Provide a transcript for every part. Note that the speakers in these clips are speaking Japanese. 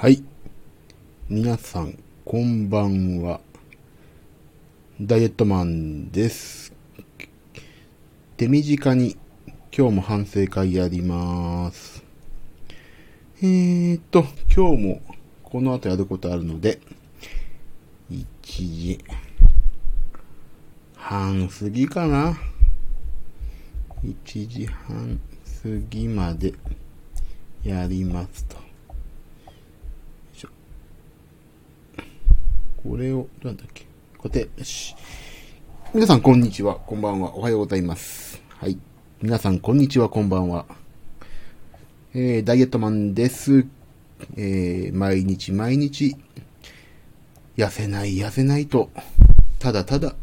はい。皆さん、こんばんは。ダイエットマンです。手短に、今日も反省会やります。えーと、今日も、この後やることあるので、1時半過ぎかな ?1 時半過ぎまでやりますと。これを、どうなんだっけ？固定、よし。皆さん、こんにちは。こんばんは。おはようございます。はい。皆さん、こんにちは。こんばんは。えー、ダイエットマンです。えー、毎日毎日、痩せない、痩せないと、ただただ、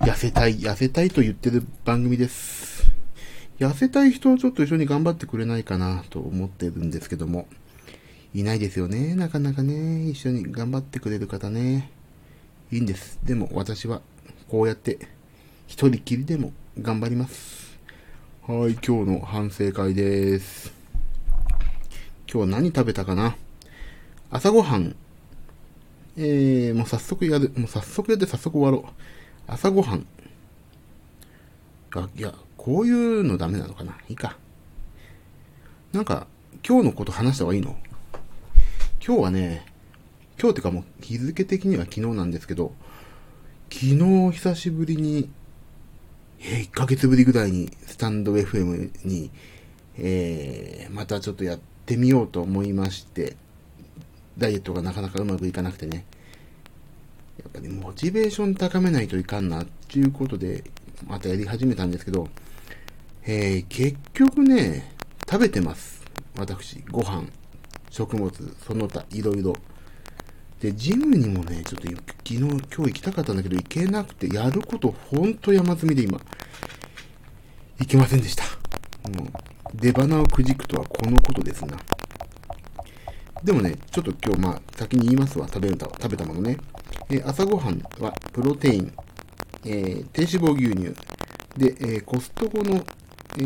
痩せたい、痩せたいと言ってる番組です。痩せたい人をちょっと一緒に頑張ってくれないかなと思ってるんですけども、いないですよね。なかなかね。一緒に頑張ってくれる方ね。いいんです。でも私は、こうやって、一人きりでも頑張ります。はい、今日の反省会です。今日何食べたかな？朝ごはん。えー、もう早速やる。もう早速やって早速終わろう。朝ごはん。あ、いや、こういうのダメなのかないいか。なんか、今日のこと話した方がいいの？今日はね、今日ってかもう日付的には昨日なんですけど、昨日久しぶりに、え、1ヶ月ぶりぐらいにスタンド FM に、えー、またちょっとやってみようと思いまして、ダイエットがなかなかうまくいかなくてね、やっぱりモチベーション高めないといかんなっていうことで、またやり始めたんですけど、えー、結局ね、食べてます。私、ご飯。食物、その他、いろいろ。で、ジムにもね、ちょっと昨日、今日行きたかったんだけど、行けなくて、やることほんと山積みで今、行けませんでした。もう、出花をくじくとはこのことですな。でもね、ちょっと今日、まあ、先に言いますわ、食べた、食べたものね。え朝ごはんは、プロテイン、えー低脂肪牛乳、で、えーコストコの、え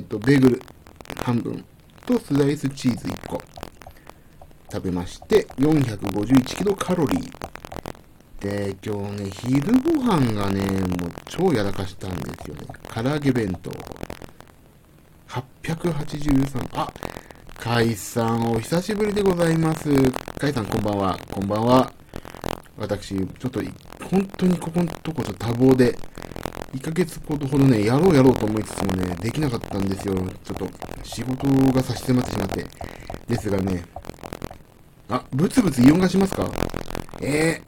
ーと、ベーグル半分とスライスチーズ1個。食べまして、451キロカロリー。で、今日ね、昼ご飯がね、もう超やらかしたんですよね。唐揚げ弁当。883。あ、カイさん、お久しぶりでございます。カイさん、こんばんは。こんばんは。私、ちょっと、本当にここのとこちょっと多忙で、1ヶ月ほどほどね、やろうやろうと思いつつもね、できなかったんですよ。ちょっと、仕事が差し迫ってしまって。ですがね、あ、ブツブツイオンがしますか？え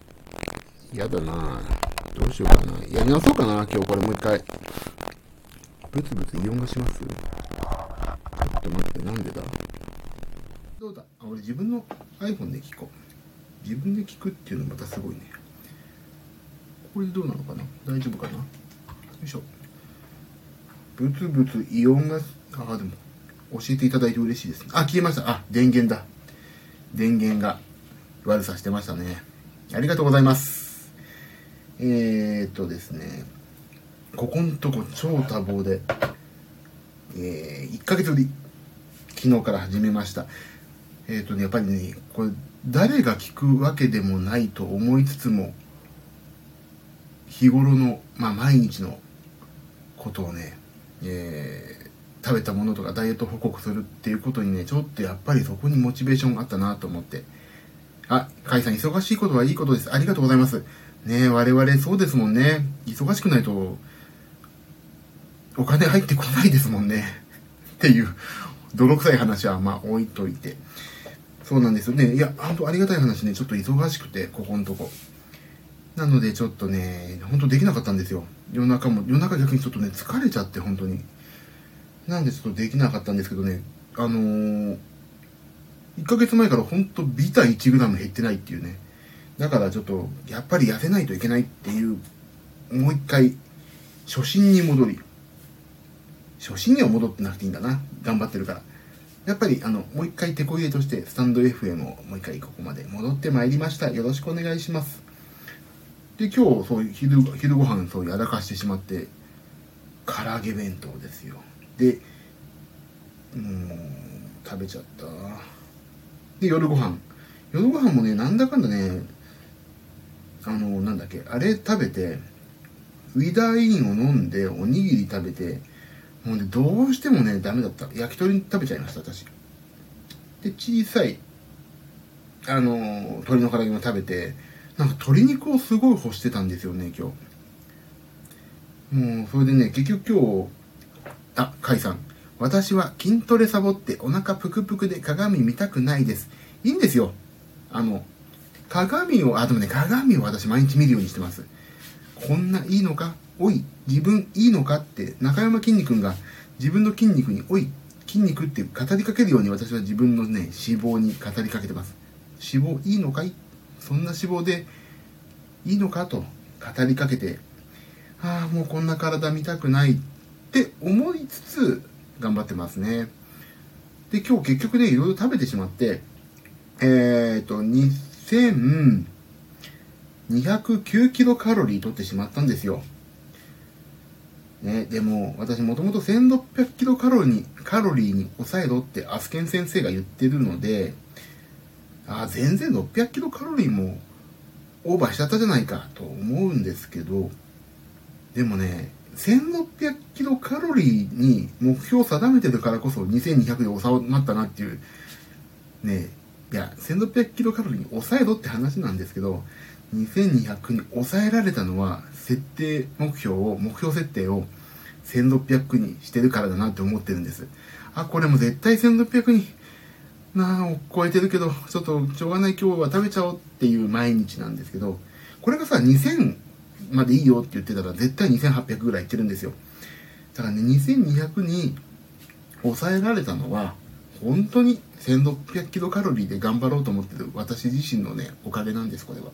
えー、やだなどうしようかな。やり直そうかな、今日これもう一回。ブツブツイオンがします？ちょっと待って、なんでだ？どうだ？あ、俺自分の iPhone で聞こう。自分で聞くっていうのまたすごいね。これでどうなのかな？大丈夫かな？よいしょ。ブツブツイオンが、あ、でも、教えていただいて嬉しいですね。あ、消えました。あ、電源だ。電源が悪さしてましたね。ありがとうございます。えー、っとですね、ここんとこ超多忙で、えー、1ヶ月ぶり、昨日から始めました。えー、っとね、やっぱりね、これ、誰が聞くわけでもないと思いつつも、日頃の、まあ、毎日のことをね、えー食べたものとかダイエット報告するっていうことにね、ちょっとやっぱりそこにモチベーションがあったなと思って。あ、カイさん、忙しいことはいいことです。ありがとうございます。ね我々そうですもんね。忙しくないと、お金入ってこないですもんね。っていう、泥臭い話はまあ置いといて。そうなんですよね。いや、本当ありがたい話ね、ちょっと忙しくて、ここのとこ。なのでちょっとね、本当できなかったんですよ。夜中も、夜中逆にちょっとね、疲れちゃって、本当に。なんでちょっとできなかったんですけどね、あのー、1ヶ月前からほんとビタ 1g 減ってないっていうね。だからちょっと、やっぱり痩せないといけないっていう、もう一回、初心に戻り。初心には戻ってなくていいんだな。頑張ってるから。やっぱり、あの、もう一回手こ入れとして、スタンド FM をもう一回ここまで戻ってまいりました。よろしくお願いします。で、今日、そういう昼、昼ご飯、そうやらかしてしまって、唐揚げ弁当ですよ。で、もう、食べちゃった。で、夜ご飯。夜ご飯もね、なんだかんだね、あの、なんだっけ、あれ食べて、ウィダーインを飲んで、おにぎり食べて、もうね、どうしてもね、ダメだった。焼き鳥食べちゃいました、私。で、小さい、あの、鶏の唐揚げも食べて、なんか鶏肉をすごい欲してたんですよね、今日。もう、それでね、結局今日、あ、甲斐さん。私は筋トレサボってお腹ぷくぷくで鏡見たくないです。いいんですよ。あの、鏡を、あ、でもね、鏡を私毎日見るようにしてます。こんないいのか？おい、自分いいのかって中山きんに君が自分の筋肉に、おい、筋肉って語りかけるように私は自分のね、脂肪に語りかけてます。脂肪いいのかい？そんな脂肪でいいのかと語りかけて、ああ、もうこんな体見たくないって思いつつ頑張ってますね。で、今日結局ね、いろいろ食べてしまって、えっ、ー、と、2209キロカロリー取ってしまったんですよ。ね、でも、私もともと1600キロカロリーに、カロリーに抑えろってアスケン先生が言ってるので、あ、全然600キロカロリーもオーバーしちゃったじゃないかと思うんですけど、でもね、1600キロカロリーに目標を定めてるからこそ2200で収まったなっていう、ね、いや、1600キロカロリーに抑えろって話なんですけど、2200に抑えられたのは、設定目標を、目標設定を1600にしてるからだなって思ってるんです。あ、これも絶対1600になあ、を超えてるけど、ちょっとしょうがない今日は食べちゃおうっていう毎日なんですけど、これがさ、2000までいいよって言ってたら絶対2800ぐらいいってるんですよ。だからね、2200に抑えられたのは、本当に1600キロカロリーで頑張ろうと思ってる私自身のね、おかげなんです、これは。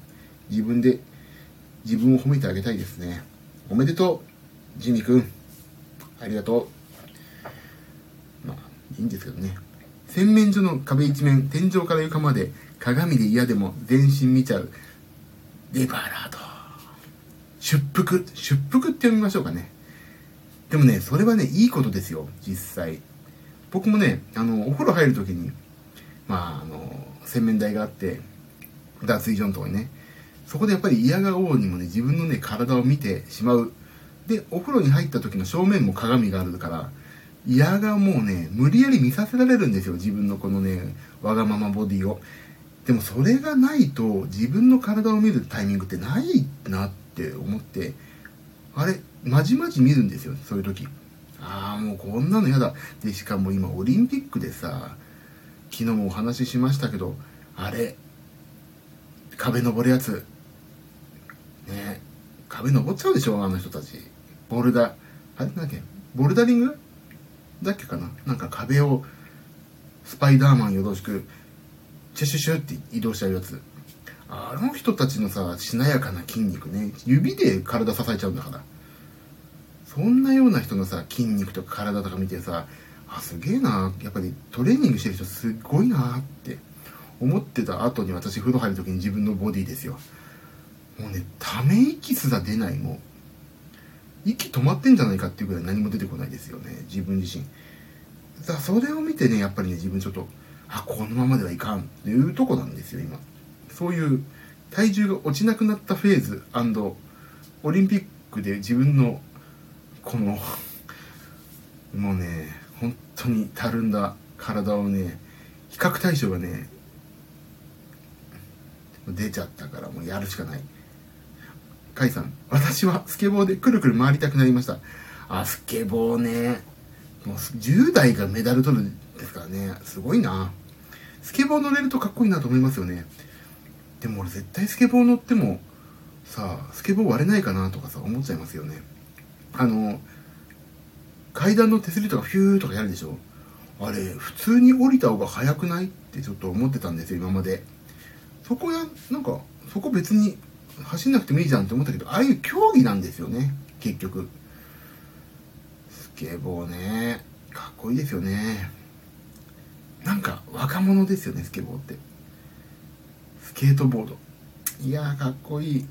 自分で、自分を褒めてあげたいですね。おめでとう、ジミ君。ありがとう。まあ、いいんですけどね。洗面所の壁一面、天井から床まで鏡で嫌でも全身見ちゃう。デバラード。出腹。出腹って読みましょうかね。でもね、それはね、いいことですよ、実際。僕もね、あの、お風呂入るときに、まあ、あの、洗面台があって、脱衣所のとこにね、そこでやっぱり嫌がおうにもね、自分のね、体を見てしまう。で、お風呂に入った時の正面も鏡があるから、嫌がもうね、無理やり見させられるんですよ、自分のこのね、わがままボディを。でもそれがないと、自分の体を見るタイミングってないなってって思って、あれ、まじまじ見るんですよ、そういう時。ああ、もうこんなの嫌だ。で、しかも今オリンピックでさ、昨日もお話ししましたけど、あれ、壁登るやつ、ね壁登っちゃうでしょ、あの人たち。ボルダ、あれなんだっけ？ボルダリング？だっけかな？なんか壁を、スパイダーマンよろしく、シュシュシュって移動しちゃうやつ。あの人たちのさ、しなやかな筋肉ね、指で体支えちゃうんだから。そんなような人のさ、筋肉とか体とか見てさ、あ、すげえな。やっぱりトレーニングしてる人すっごいなって思ってた後に私風呂入る時に自分のボディですよ。もうね、ため息すら出ない、もう。息止まってんじゃないかっていうぐらい何も出てこないですよね、自分自身。だからそれを見てね、やっぱりね、自分ちょっと、あ、このままではいかんっていうとこなんですよ、今。そういう体重が落ちなくなったフェーズオリンピックで自分のこの もうね本当にたるんだ体をね比較対象がね出ちゃったからもうやるしかない。甲斐さん私はスケボーでくるくる回りたくなりました。あスケボーねもう10代がメダル取るんですからねすごいな。スケボー乗れるとかっこいいなと思いますよね。でも俺絶対スケボー乗ってもさスケボー割れないかなとかさ思っちゃいますよねあの、階段の手すりとかフューとかやるでしょ？あれ、普通に降りた方が早くない？ってちょっと思ってたんですよ、今まで。そこや、なんか、そこ別に走んなくてもいいじゃんって思ったけど、ああいう競技なんですよね、結局。スケボーね、かっこいいですよね。なんか、若者ですよね、スケボーって。スケートボード。いやー、かっこいい。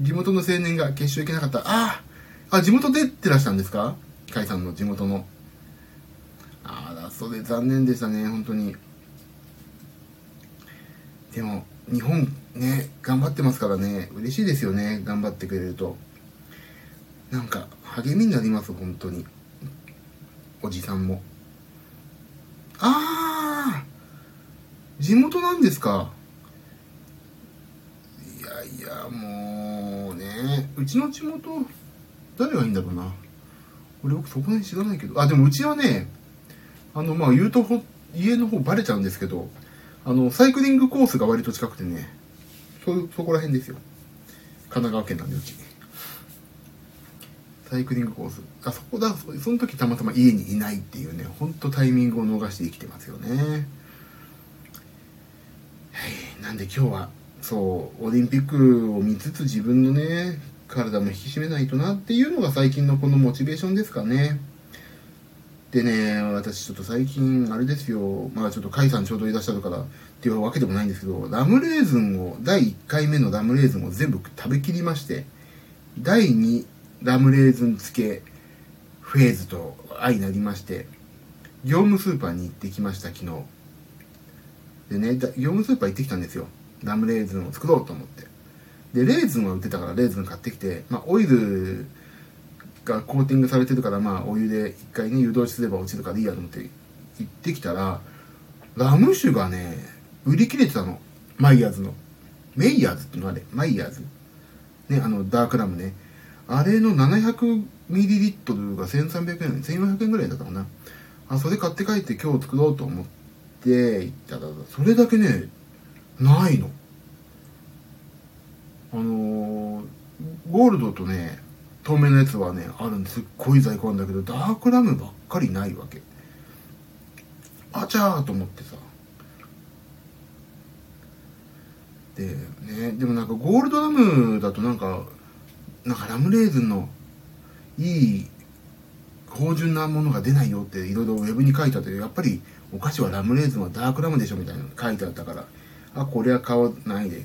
地元の青年が決勝行けなかった。ああ、地元出てらしたんですか？甲斐さんの地元の。ああ、それ残念でしたね、本当に。でも日本ね頑張ってますからね嬉しいですよね頑張ってくれるとなんか励みになります本当におじさんもああ地元なんですか？いやもうねうちの地元誰がいいんだろうな。俺僕そこに知らないけど。あでもうちはねあのまあ言うと家の方バレちゃうんですけどあのサイクリングコースが割と近くてねそそこら辺ですよ。神奈川県なんでうち。サイクリングコース。あそこだ。その時たまたま家にいないっていうねほんとタイミングを逃して生きてますよね。はい。なんで今日はそうオリンピックを見つつ自分のね体も引き締めないとなっていうのが最近のこのモチベーションですかね。でね私ちょっと最近あれですよ。まあちょっと甲斐さんちょうどいらっしゃるからっていうわけでもないんですけどラムレーズンを第1回目のラムレーズンを全部食べきりまして第2ラムレーズン漬けフェーズと相なりまして業務スーパーに行ってきました昨日。でね業務スーパー行ってきたんですよ。ラムレーズンを作ろうと思って。でレーズンは売ってたからレーズン買ってきて、まあ、オイルがコーティングされてるからまあお湯で一回ね湯通しすれば落ちるからいいやと思って行ってきたらラム酒がね売り切れてたの。マイヤーズの。メイヤーズってのあれ。マイヤーズ。ねあのダークラムね。あれの 700ml が1300円1400円ぐらいだったかな。あそれ買って帰って今日作ろうと思って行ったらそれだけねないの？あのー、ゴールドとね透明なやつはねあるんです。っごい在庫あるんだけどダークラムばっかりないわけ。あちゃーと思ってさ。でねでもなんかゴールドラムだとなんかなんかラムレーズンのいい芳醇なものが出ないよっていろいろウェブに書いてあってやっぱりお菓子はラムレーズンはダークラムでしょみたいなの書いてあったからあこれは買わないで。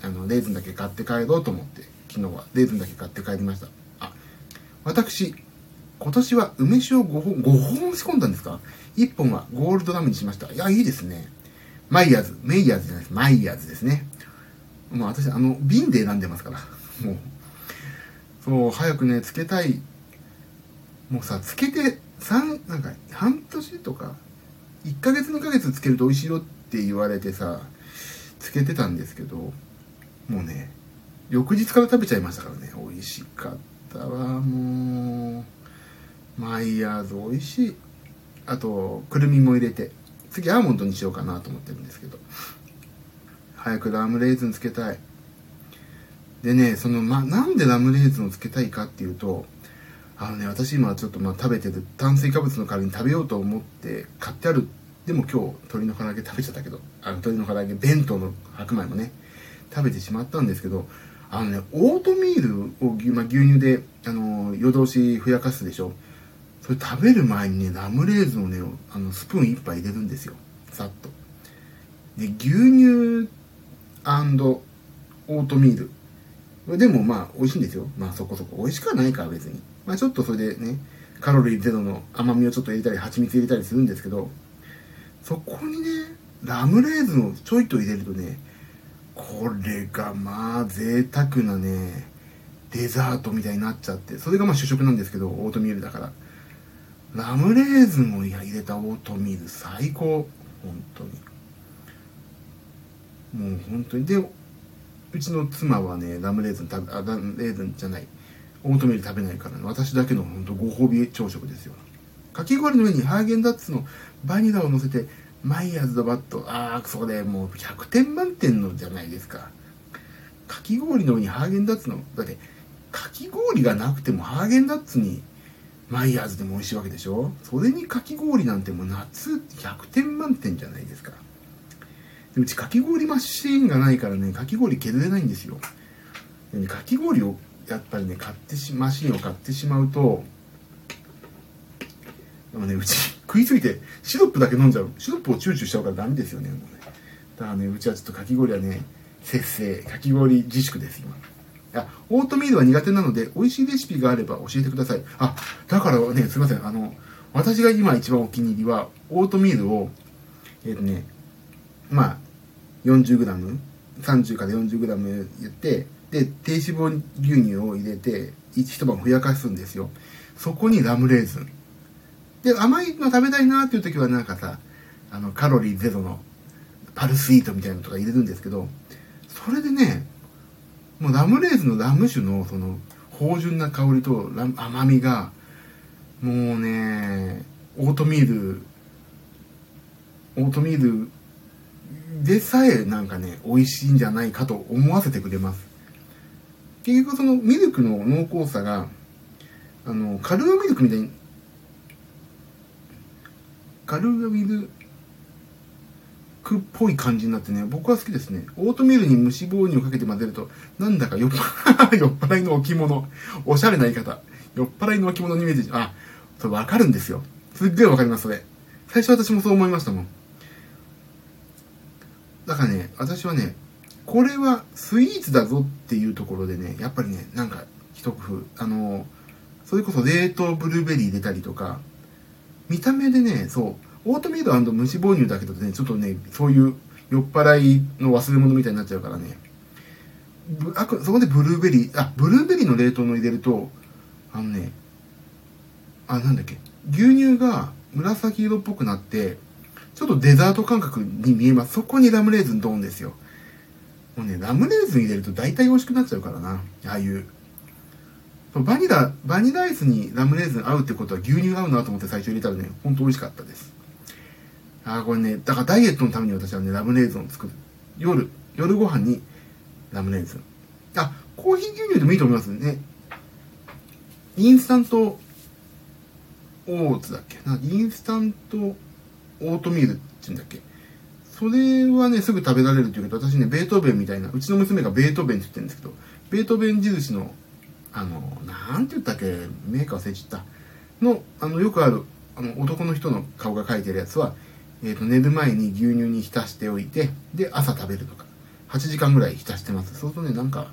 あのレーズンだけ買って帰ろうと思って。昨日は。レーズンだけ買って帰りました。あ私今年は梅酒を5本5本仕込んだんですか？1本はゴールドラムにしました。いやいいですね。マイヤーズ。メイヤーズじゃないです。マイヤーズですね。もう私あの瓶で選んでますから。もう。そう早くねつけたい。もうさつけて3なんか半年とか1ヶ月2ヶ月つけると美味しいよって言われてさつけてたんですけどもうね翌日から食べちゃいましたからね美味しかったわもう。マイヤーズ美味しい。あとくるみも入れて。次アーモンドにしようかなと思ってるんですけど。早くラムレーズンつけたい。でねその、ま、なんでラムレーズンをつけたいかっていうとあのね私今ちょっとまあ食べてる炭水化物の代わりに食べようと思って買ってあるでも今日鶏の唐揚げ食べちゃったけどあの鶏の唐揚げ弁当の白米もね食べてしまったんですけどあのねオートミールを、まあ、牛乳であの夜通しふやかすでしょ。それ食べる前にねラムレーズンをねあのスプーン1杯入れるんですよ。さっと。で牛乳オートミール。でもまあ美味しいんですよ。まあそこそこ。美味しくはないから別に。まあちょっとそれでねカロリーゼロの甘みをちょっと入れたり蜂蜜入れたりするんですけどそこにねラムレーズンをちょいと入れるとねこれがまあ贅沢なねデザートみたいになっちゃってそれがまあ主食なんですけどオートミールだから。ラムレーズンを入れたオートミール最高。本当に。もう本当に。でうちの妻はねラムレーズン食べあラムレーズンじゃない。オートミール食べないから、ね、私だけの本当ご褒美朝食ですよ。かき氷の上にハーゲンダッツのバニラを乗せてマイヤーズドバット。ああそれもう100点満点のじゃないですか。かき氷の上にハーゲンダッツのだってかき氷がなくてもハーゲンダッツにマイヤーズでも美味しいわけでしょ？それにかき氷なんてもう夏100点満点じゃないですか。でうちかき氷マシーンがないからねかき氷削れないんですよ。で、ね、かき氷をやっぱりね買ってしマシンを買ってしまうとでもねうち食いついてシロップだけ飲んじゃう。シロップをチューチューしちゃうからダメですよね。もうね。だからねうちはちょっとかき氷はね節制かき氷自粛です今。あオートミールは苦手なので美味しいレシピがあれば教えてください。あだからねすいません。あの私が今一番お気に入りはオートミールをえっ、ー、とねまあ 40g、30から 40g やって、で、低脂肪牛乳を入れて、一晩ふやかすんですよ。そこにラムレーズン。で、甘いの食べたいなっていう時はなんかさ、あの、カロリーゼロのパルスイートみたいなのとか入れるんですけど、それでね、もうラムレーズのラム酒のその、芳醇な香りと甘みが、もうね、オートミール、オートミールでさえなんかね、美味しいんじゃないかと思わせてくれます。結局そのミルクの濃厚さが、あの、カルーアミルクみたいに、カルーアミルクっぽい感じになってね、僕は好きですね。オートミールに無脂肪乳をかけて混ぜると、なんだか酔っ払いの置物、おしゃれな言い方、酔っ払いの置物のイメージ、あ、それわかるんですよ。すっげえわかります、それ。最初私もそう思いましたもん。だからね、私はね、これはスイーツだぞっていうところでね、やっぱりね、なんか一工夫、あのそれこそ冷凍ブルーベリー入れたりとか、見た目でね、そう、オートミール無脂肪乳だけどね、ちょっとね、そういう酔っ払いの忘れ物みたいになっちゃうからね、あそこでブルーベリー、あ、ブルーベリーの冷凍の入れると、あのね、あ、なんだっけ、牛乳が紫色っぽくなって、ちょっとデザート感覚に見えます。そこにラムレーズンドーンですよ。もうね、ラムレーズン入れると大体美味しくなっちゃうからな。ああいうバニラ、バニラアイスにラムレーズン合うってことは牛乳合うなと思って最初入れたらね、ほんと美味しかったです。ああ、これね、だからダイエットのために私はね、ラムレーズンを作る。夜、夜ご飯にラムレーズン。あ、コーヒー牛乳でもいいと思いますね。インスタントオーツだっけ？な、インスタントオートミールって言うんだっけ？それはね、すぐ食べられるっていうけど、私ね、ベートーベンみたいな、うちの娘がベートーベンって言ってるんですけど、ベートーベン印のあの、なんて言ったっけ、メーカー忘れちゃった。の、あの、よくある、あの、男の人の顔が描いてるやつは、えっ、ー、と、寝る前に牛乳に浸しておいて、で、朝食べるとか。8時間ぐらい浸してます。そうするとね、なんか、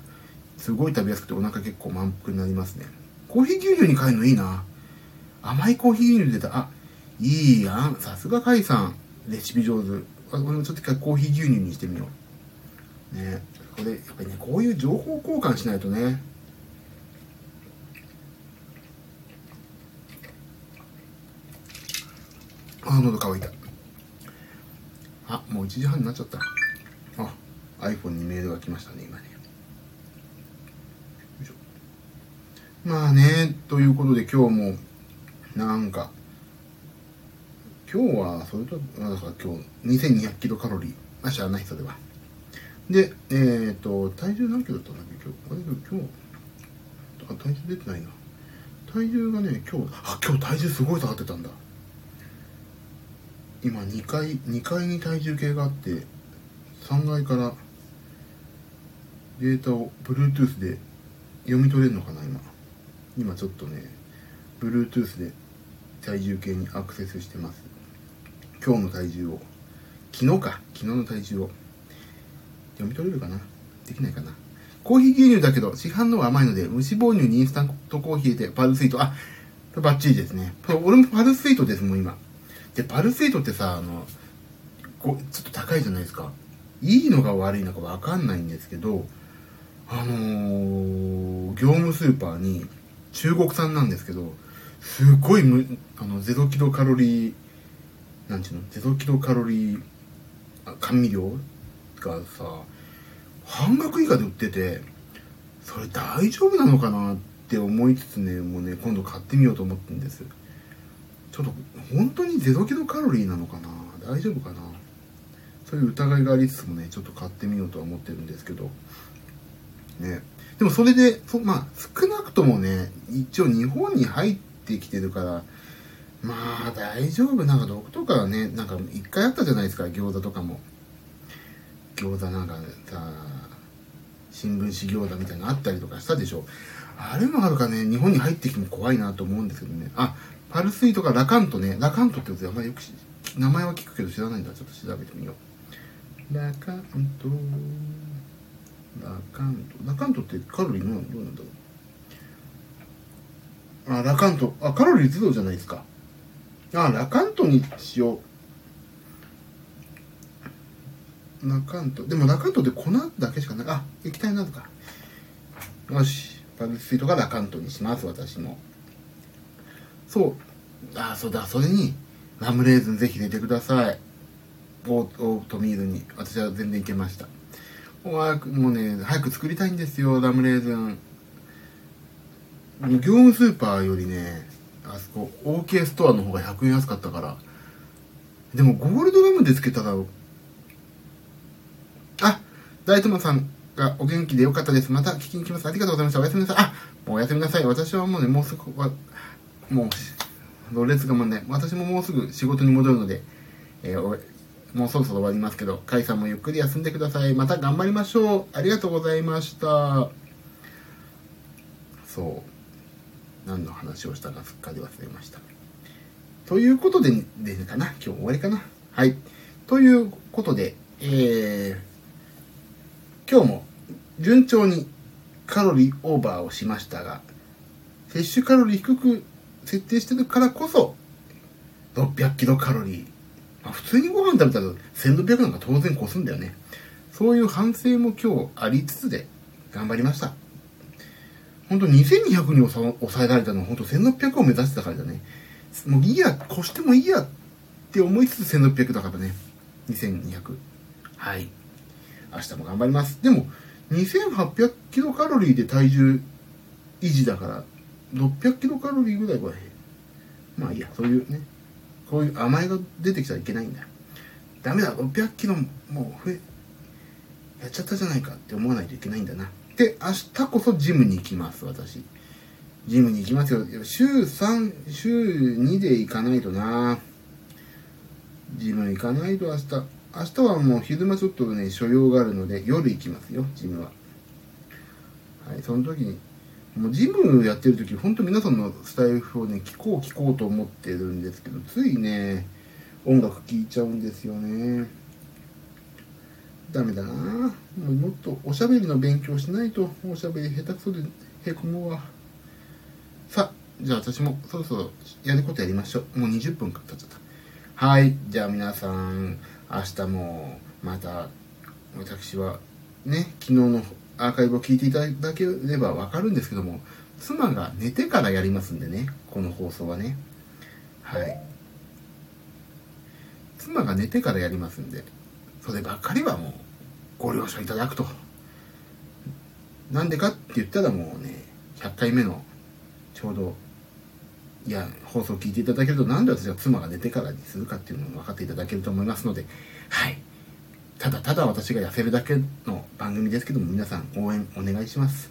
すごい食べやすくてお腹結構満腹になりますね。コーヒー牛乳に変えるのいいな。甘いコーヒー牛乳出た。あ、いいやん。さすがカイさん。レシピ上手。俺もちょっと一回コーヒー牛乳にしてみよう。ね。これ、やっぱりね、こういう情報交換しないとね、あ、喉乾いた。あ、もう1時半になっちゃった。あ、iPhone にメールが来ましたね、今ね。まあね、ということで今日も、なんか、今日は、それと、なんか今日、2200キロカロリー。あ、知らない、それは。で、えっ、ー、と、体重何キロだったんだっけ、今日。あれ、今日、あ、体重出てないな。体重がね、今日、あ、今日体重すごい下がってたんだ。今2階2階に体重計があって3階からデータを Bluetooth で読み取れるのかな今。今ちょっとね Bluetooth で体重計にアクセスしてます。今日の体重を。昨日か。昨日の体重を。読み取れるかな？できないかな？コーヒー牛乳だけど市販のは甘いので無脂肪乳にインスタントコーヒー入れてパルスイート。あバッチリですね。俺もパルスイートですもん今。で、パルスイートってさ、あの、こちょっと高いじゃないですか。いいのか悪いのかわかんないんですけど、あのー、業務スーパーに中国産なんですけど、すごいむ、あの、ゼロキロカロリー、なんちゅうの、ゼロキロカロリー、甘味料がさ、半額以下で売ってて、それ大丈夫なのかなって思いつつね、もうね、今度買ってみようと思ってるんです。ちょっと本当に0キロカロリーなのかな？大丈夫かな？そういう疑いがありつつもねちょっと買ってみようとは思ってるんですけど。ね。でもそれでそまあ少なくともね一応日本に入ってきてるからまあ大丈夫。なんか毒とかねなんか一回あったじゃないですか餃子とかも。餃子なんかさ新聞紙餃子みたいなのあったりとかしたでしょ。あれもあるかね日本に入ってきても怖いなと思うんですけどね。あパルスイとかラカントね。ラカントってあんまりよく名前は聞くけど知らないんだ。ちょっと調べてみよう。ラカント、ラカント。ラカントってカロリーのどうなんだろう。あ、ラカント。あ、カロリーゼロじゃないですか。あ、ラカントにしよう。中んとでも中んとって粉だけしかないあ液体なのかよしパルスイートがラカントにします私もそう。あそうだそれにラムレーズンぜひ入れてください。オートミールに。私は全然いけました。早くもうね早く作りたいんですよラムレーズン。業務スーパーよりねあそこ OK ストアの方が100円安かったから。でもゴールドラムでつけたらあ大友さんがお元気でよかったです。また聞きに来ます。ありがとうございました。おやすみなさい。あもうおやすみなさい。私はもうねもうすぐはもうろれつがもね私ももうすぐ仕事に戻るので、えーもうそろそろ終わりますけど、甲斐さんもゆっくり休んでください。また頑張りましょう。ありがとうございました。そう。何の話をしたかすっかり忘れました。ということで、でかな？今日終わりかな？はい。ということで、えー、今日も順調にカロリーオーバーをしましたが、摂取カロリー低く設定してるからこそ、600キロカロリーまあ、普通にご飯食べたら1600なんか当然越すんだよね。そういう反省も今日ありつつで頑張りました。本当2200に抑えられたのは本当1600を目指してたからだね。もういいや、越してもいいやって思いつつ1600だからね。2200。はい。明日も頑張ります。でも、2800キロカロリーで体重維持だから、600キロカロリーぐらいは、まあいいや、そういうね、こういう甘えが出てきたらいけないんだよ。ダメだ600キロもう増えやっちゃったじゃないかって思わないといけないんだな。で明日こそジムに行きます私。ジムに行きますよ。週3週2で行かないとな。ジム行かないと明日。明日はもう昼間ちょっとね所用があるので夜行きますよジムは。はいその時にもうジムやってる時本当皆さんのスタイフをね聞こう聞こうと思ってるんですけどついね音楽聴いちゃうんですよね。ダメだな。もうもっとおしゃべりの勉強しないとおしゃべり下手くそでへこむわ。さあじゃあ私もそろそろやることやりましょう。もう20分か経っちゃった。はいじゃあ皆さん明日もまた私はね昨日のアーカイブを聞いていただければわかるんですけども、妻が寝てからやりますんでね、この放送はね。はい。妻が寝てからやりますんで、そればっかりはもうご了承いただくと。なんでかって言ったらもうね、100回目のちょうど、いや、放送を聞いていただけると、なんで私は妻が寝てからにするかっていうのを分かっていただけると思いますので、はい。ただただ私が痩せるだけの番組ですけども、皆さん応援お願いします。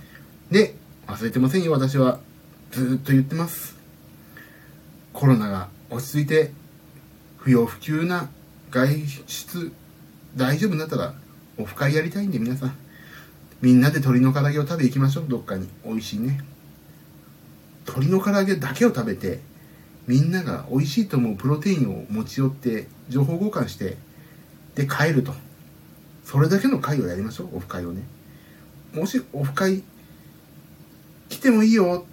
で、忘れてませんよ、私は。ずっと言ってます。コロナが落ち着いて、不要不急な外出大丈夫になったら、オフ会やりたいんで皆さん。みんなで鶏の唐揚げを食べ行きましょう、どっかに。美味しいね。鶏の唐揚げだけを食べて、みんなが美味しいと思うプロテインを持ち寄って、情報交換して、で帰ると。それだけの会をやりましょう、オフ会をね。もしオフ会来てもいいよ、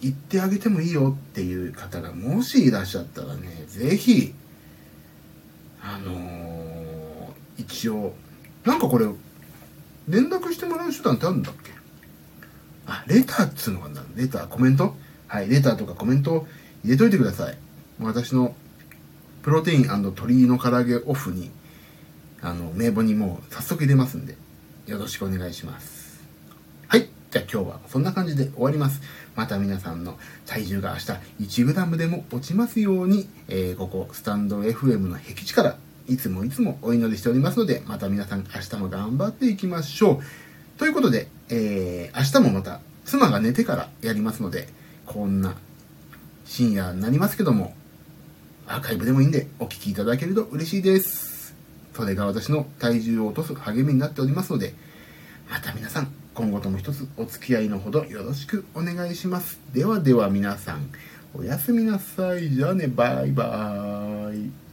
行ってあげてもいいよっていう方がもしいらっしゃったらね、ぜひ、あのー、一応、なんかこれ、連絡してもらう手段ってあるんだっけ？あ、レターっつうのがあるんだ。レター、コメント？はい、レターとかコメント入れといてください。私のプロテイン鶏の唐揚げオフにあの、名簿にもう早速入れますんで、よろしくお願いします。はい。じゃあ今日はそんな感じで終わります。また皆さんの体重が明日 1g でも落ちますように、えー、ここスタンド FM の僻地からいつもいつもお祈りしておりますので、また皆さん明日も頑張っていきましょう。ということで、えー、明日もまた妻が寝てからやりますので、こんな深夜になりますけども、アーカイブでもいいんでお聴きいただけると嬉しいです。それが私の体重を落とす励みになっておりますので、また皆さん、今後とも一つお付き合いのほどよろしくお願いします。ではでは皆さん、おやすみなさい。じゃあね、バイバーイ。